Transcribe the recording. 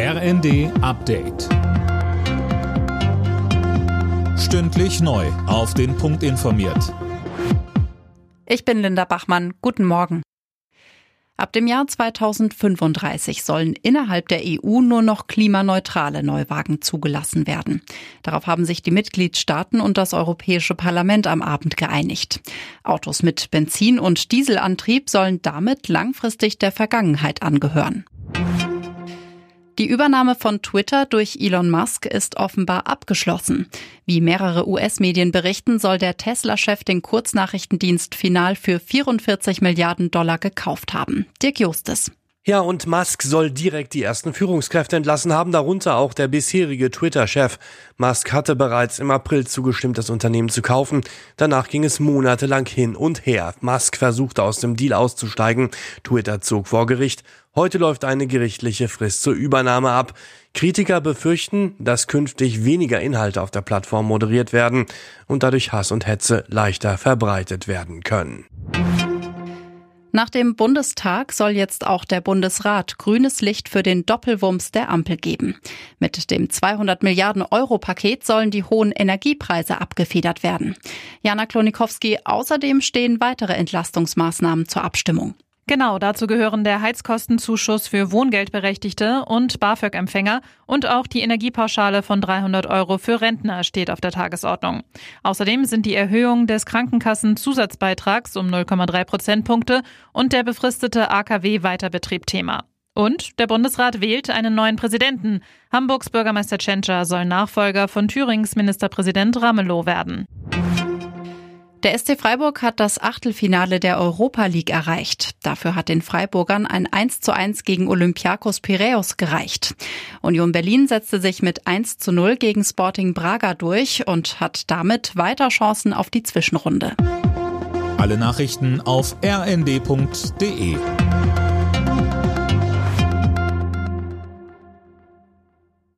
RND Update. Stündlich neu. Auf den Punkt informiert. Ich bin Linda Bachmann. Guten Morgen. Ab dem Jahr 2035 sollen innerhalb der EU nur noch klimaneutrale Neuwagen zugelassen werden. Darauf haben sich die Mitgliedstaaten und das Europäische Parlament am Abend geeinigt. Autos mit Benzin- und Dieselantrieb sollen damit langfristig der Vergangenheit angehören. Die Übernahme von Twitter durch Elon Musk ist offenbar abgeschlossen. Wie mehrere US-Medien berichten, soll der Tesla-Chef den Kurznachrichtendienst final für 44 Milliarden Dollar gekauft haben. Dirk Justes. Ja, und Musk soll direkt die ersten Führungskräfte entlassen haben, darunter auch der bisherige Twitter-Chef. Musk hatte bereits im April zugestimmt, das Unternehmen zu kaufen. Danach ging es monatelang hin und her. Musk versuchte aus dem Deal auszusteigen. Twitter zog vor Gericht. Heute läuft eine gerichtliche Frist zur Übernahme ab. Kritiker befürchten, dass künftig weniger Inhalte auf der Plattform moderiert werden und dadurch Hass und Hetze leichter verbreitet werden können. Nach dem Bundestag soll jetzt auch der Bundesrat grünes Licht für den Doppelwumms der Ampel geben. Mit dem 200 Milliarden Euro Paket sollen die hohen Energiepreise abgefedert werden. Jana Klonikowski, außerdem stehen weitere Entlastungsmaßnahmen zur Abstimmung. Genau, dazu gehören der Heizkostenzuschuss für Wohngeldberechtigte und BAföG-Empfänger und auch die Energiepauschale von 300 Euro für Rentner steht auf der Tagesordnung. Außerdem sind die Erhöhung des Krankenkassenzusatzbeitrags um 0,3 Prozentpunkte und der befristete AKW-Weiterbetrieb Thema. Und der Bundesrat wählt einen neuen Präsidenten. Hamburgs Bürgermeister Tschentscher soll Nachfolger von Thürings Ministerpräsident Ramelow werden. Der SC Freiburg hat das Achtelfinale der Europa League erreicht. Dafür hat den Freiburgern ein 1 zu 1 gegen Olympiakos Piräus gereicht. Union Berlin setzte sich mit 1 zu 0 gegen Sporting Braga durch und hat damit weiter Chancen auf die Zwischenrunde. Alle Nachrichten auf rnd.de